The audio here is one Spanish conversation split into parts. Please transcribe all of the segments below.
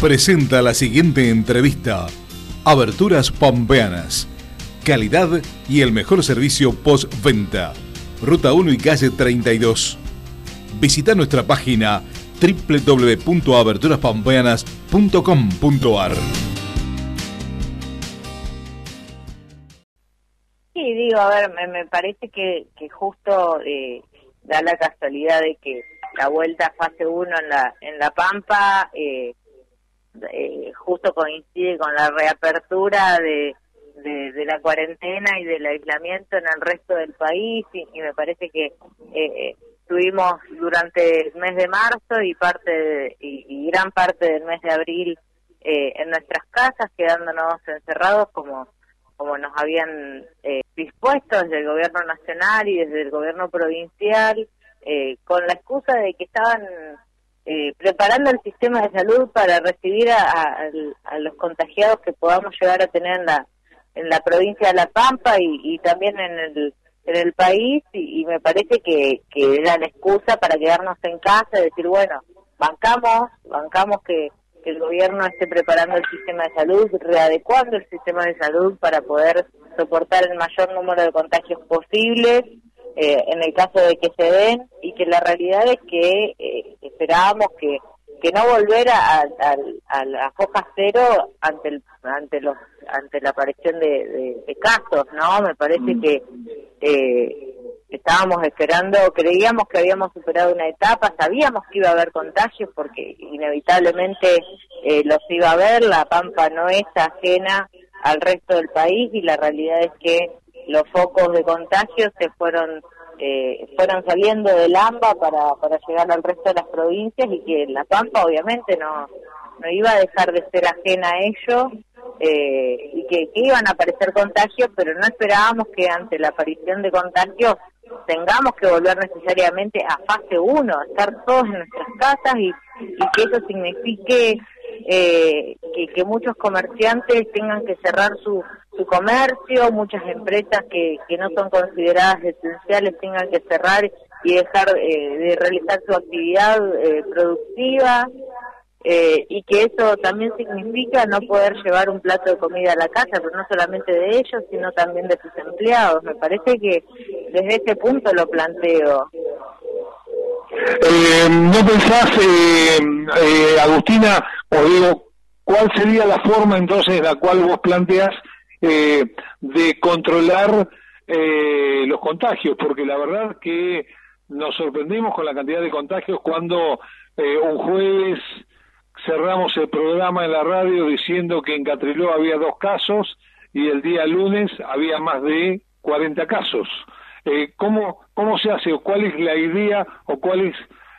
presenta la siguiente entrevista. Aberturas Pampeanas. Calidad y el mejor servicio postventa. Ruta 1 y calle 32. Visita nuestra página www.aberturaspampeanas.com.ar. Sí, digo, a ver, me, parece que, justo eh, da la casualidad de que la vuelta fase 1 en la, en la Pampa eh, eh, justo coincide con la reapertura de, de, la cuarentena y del aislamiento en el resto del país y, me parece que eh, estuvimos durante el mes de marzo y parte y, gran parte del mes de abril eh, en nuestras casas quedándonos encerrados como como nos habían eh, dispuesto desde el gobierno nacional y desde el gobierno provincial eh, con la excusa de que estaban eh, preparando el sistema de salud para recibir a, los contagiados que podamos llegar a tener en la, en la provincia de La Pampa y, también en el, en el país. Y, me parece que, que era la excusa para quedarnos en casa y decir, bueno, bancamos, bancamos que, que el gobierno esté preparando el sistema de salud, readecuando el sistema de salud para poder soportar el mayor número de contagios posibles eh, en el caso de que se den. Y que la realidad es que eh, esperábamos que que no volver a, a, la foja cero ante el, ante los ante la aparición de, de, casos no me parece mm. que eh, estábamos esperando creíamos que habíamos superado una etapa sabíamos que iba a haber contagios porque inevitablemente eh, los iba a haber la pampa no es ajena al resto del país y la realidad es que los focos de contagio se fueron eh, fueron saliendo del AMBA para, para llegar al resto de las provincias y que La Pampa obviamente no, no iba a dejar de ser ajena a ello eh, y que, iban a aparecer contagios, pero no esperábamos que ante la aparición de contagios tengamos que volver necesariamente a fase 1, estar todos en nuestras casas y, y que eso signifique eh, que, muchos comerciantes tengan que cerrar su, su comercio, muchas empresas que, no son consideradas esenciales tengan que cerrar y dejar eh, de realizar su actividad eh, productiva eh, y que eso también significa no poder llevar un plato de comida a la casa, pero no solamente de ellos, sino también de sus empleados. Me parece que desde ese punto lo planteo. ¿No pensás, Agustina, o digo, cuál sería la forma entonces en la cual vos planteas eh, de controlar eh, los contagios, porque la verdad que nos sorprendimos con la cantidad de contagios cuando eh, un jueves cerramos el programa en la radio diciendo que en Catriló había dos casos y el día lunes había más de 40 casos. Eh, ¿cómo, ¿Cómo se hace o cuál es la idea o cuál es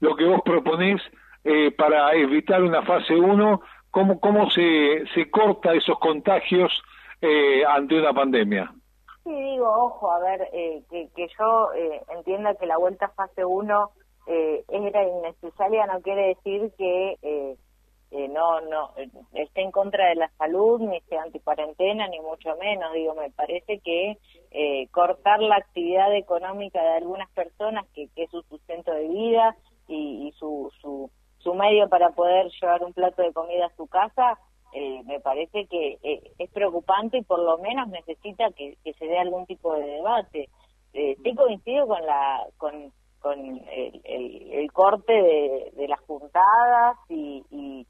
lo que vos proponés eh, para evitar una fase 1? ¿Cómo, cómo se, se corta esos contagios eh, ante una pandemia. Sí, digo, ojo, a ver, eh, que, que yo eh, entienda que la vuelta a fase 1 eh, era innecesaria, no quiere decir que eh, no no esté en contra de la salud, ni sea anticuarentena, ni mucho menos. Digo, me parece que cortar la actividad económica de algunas personas, que, que es su sustento de vida y, y su, su, su medio para poder llevar un plato de comida a su casa, eh, me parece que eh, es preocupante y por lo menos necesita que, se dé algún tipo de debate. Eh, sí coincido con la con, con el, el, corte de, de, las juntadas y, y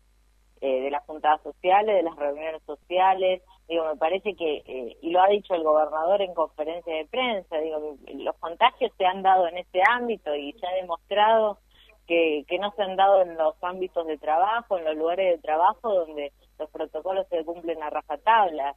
eh, de las juntadas sociales, de las reuniones sociales. Digo, me parece que, y lo ha dicho el gobernador en conferencia de prensa, digo, los contagios se han dado en este ámbito y se ha demostrado que, que no se han dado en los ámbitos de trabajo, en los lugares de trabajo donde los protocolos se cumplen a rajatabla.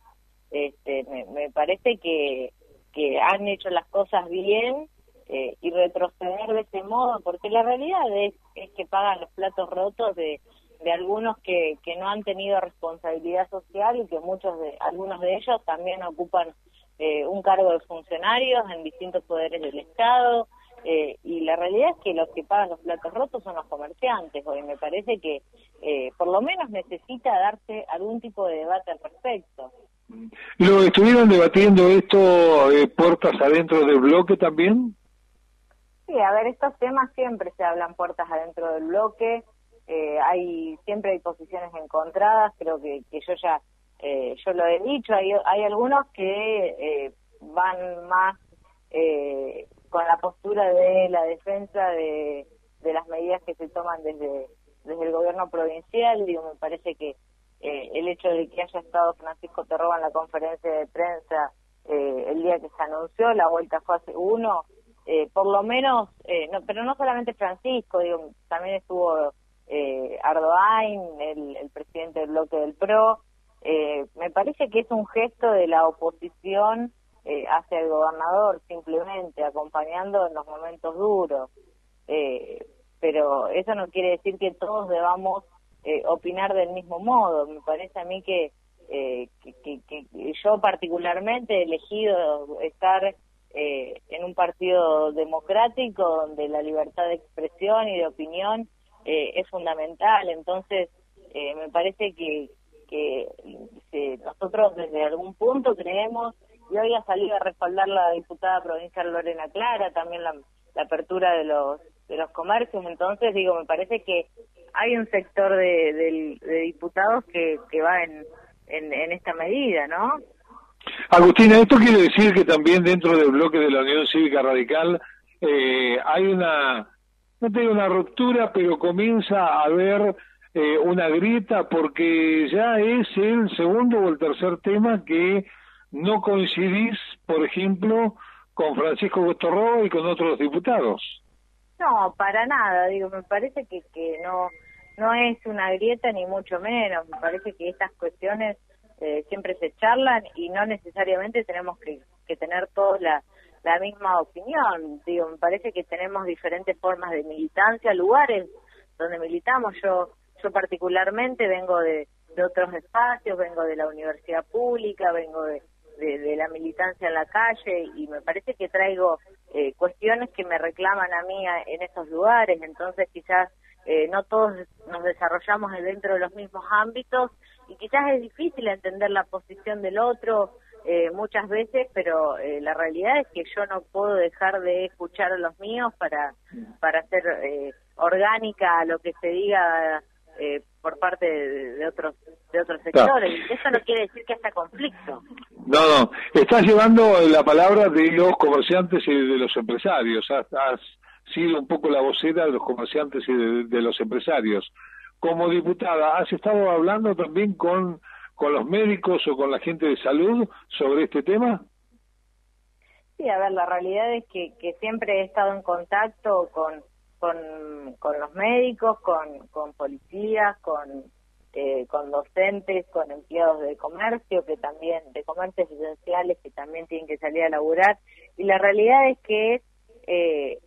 Este, me, parece que, que han hecho las cosas bien eh, y retroceder de ese modo, porque la realidad es, es que pagan los platos rotos de, de algunos que, que no han tenido responsabilidad social y que muchos de algunos de ellos también ocupan eh, un cargo de funcionarios en distintos poderes del Estado eh, y la realidad es que los que pagan los platos rotos son los comerciantes, hoy me parece que eh, por lo menos necesita darse algún tipo de debate al respecto. ¿Lo estuvieron debatiendo esto eh, puertas adentro del bloque también? Sí, a ver, estos temas siempre se hablan puertas adentro del bloque. eh, hay siempre hay posiciones encontradas, creo que, que yo ya eh, yo lo he dicho, hay, hay algunos que van más eh, con la postura de la defensa de, las medidas que se toman desde, desde el gobierno provincial, digo, me parece que eh, el hecho de que haya estado Francisco Terroba en la conferencia de prensa eh, el día que se anunció la vuelta fase uno, eh, por lo menos, eh, no, pero no solamente Francisco, digo, también estuvo eh, Ardoain, el, el presidente del bloque del PRO, me parece que es un gesto de la oposición eh, hacia el gobernador, simplemente acompañando en los momentos duros. Eh, pero eso no quiere decir que todos debamos eh, opinar del mismo modo. Me parece a mí que, eh, que, que, que, yo particularmente he elegido estar eh, en un partido democrático donde la libertad de expresión y de opinión eh, es fundamental. Entonces, me parece que, que si nosotros desde algún punto creemos, y hoy ha salido a respaldar la diputada provincial Lorena Clara, también la, apertura de los de los comercios, entonces digo, me parece que hay un sector de, de, de diputados que, que va en, en, en esta medida, ¿no? Agustina, esto quiere decir que también dentro del bloque de la Unión Cívica Radical eh, hay una, no tengo una ruptura, pero comienza a haber eh, una grieta porque ya es el segundo o el tercer tema que no coincidís, por ejemplo, con Francisco Gostorro y con otros diputados. No, para nada, digo, me parece que, que no, no es una grieta ni mucho menos, me parece que estas cuestiones eh, siempre se charlan y no necesariamente tenemos que, que tener todos la, la misma opinión, digo, me parece que tenemos diferentes formas de militancia, lugares donde militamos, yo, yo particularmente vengo de, de otros espacios, vengo de la universidad pública, vengo de, de, de, la militancia en la calle y me parece que traigo eh, cuestiones que me reclaman a mí a, en esos lugares, entonces quizás eh, no todos nos desarrollamos dentro de los mismos ámbitos y quizás es difícil entender la posición del otro eh, muchas veces, pero eh, la realidad es que yo no puedo dejar de escuchar a los míos para, para ser eh, orgánica a lo que se diga eh, por parte de, de, otros de otros sectores. Claro. Eso no quiere decir que haya conflicto. No, no. Estás llevando la palabra de los comerciantes y de los empresarios. Has, has sido un poco la vocera de los comerciantes y de, de, los empresarios. Como diputada, ¿has estado hablando también con, con los médicos o con la gente de salud sobre este tema? Sí, a ver, la realidad es que, que siempre he estado en contacto con con, con los médicos, con, con policías, con, eh, con docentes, con empleados de comercio, que también, de comercios esenciales, que también tienen que salir a laburar. Y la realidad es que, eh,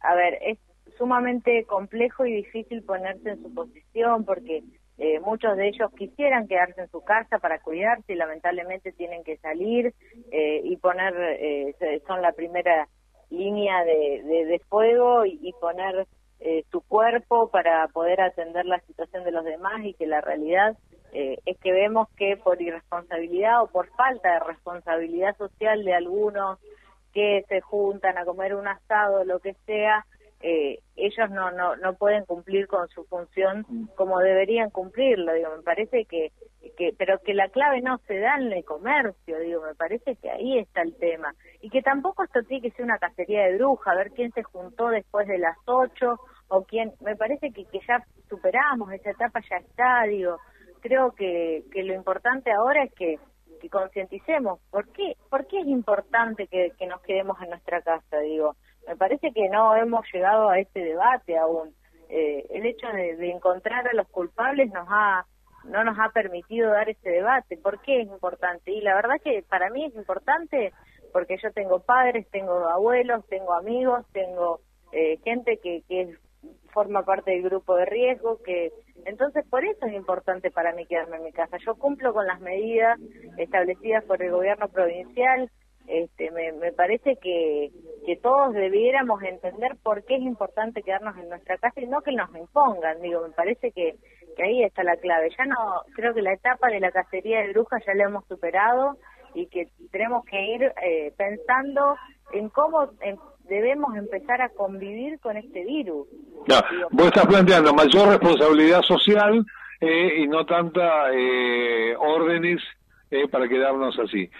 a ver, es sumamente complejo y difícil ponerse en su posición porque eh, muchos de ellos quisieran quedarse en su casa para cuidarse y lamentablemente tienen que salir eh, y poner, eh, son la primera línea de, de, fuego y, poner eh, tu cuerpo para poder atender la situación de los demás y que la realidad eh, es que vemos que por irresponsabilidad o por falta de responsabilidad social de algunos que se juntan a comer un asado, lo que sea, eh, ellos no, no, no pueden cumplir con su función como deberían cumplirlo. Digo, me parece que, que, pero que la clave no se da en el comercio, digo, me parece que ahí está el tema. Y que tampoco esto tiene que ser una cacería de bruja, a ver quién se juntó después de las ocho o quién, me parece que, que ya superamos esa etapa, ya está, digo, creo que, que lo importante ahora es que que concienticemos. ¿Por qué, ¿Por qué es importante que, que nos quedemos en nuestra casa? Digo, me parece que no hemos llegado a este debate aún. Eh, el hecho de, de, encontrar a los culpables nos ha no nos ha permitido dar ese debate. ¿Por qué es importante? Y la verdad que para mí es importante porque yo tengo padres, tengo abuelos, tengo amigos, tengo eh, gente que, que forma parte del grupo de riesgo, que entonces por eso es importante para mí quedarme en mi casa. Yo cumplo con las medidas establecidas por el gobierno provincial, este, me, parece que, que todos debiéramos entender por qué es importante quedarnos en nuestra casa y no que nos impongan, digo, me parece que, que ahí está la clave. Ya no, creo que la etapa de la cacería de brujas ya la hemos superado y que tenemos que ir eh, pensando en cómo debemos empezar a convivir con este virus. Vos estás planteando mayor responsabilidad social eh, y no tanta eh, órdenes eh, para quedarnos así.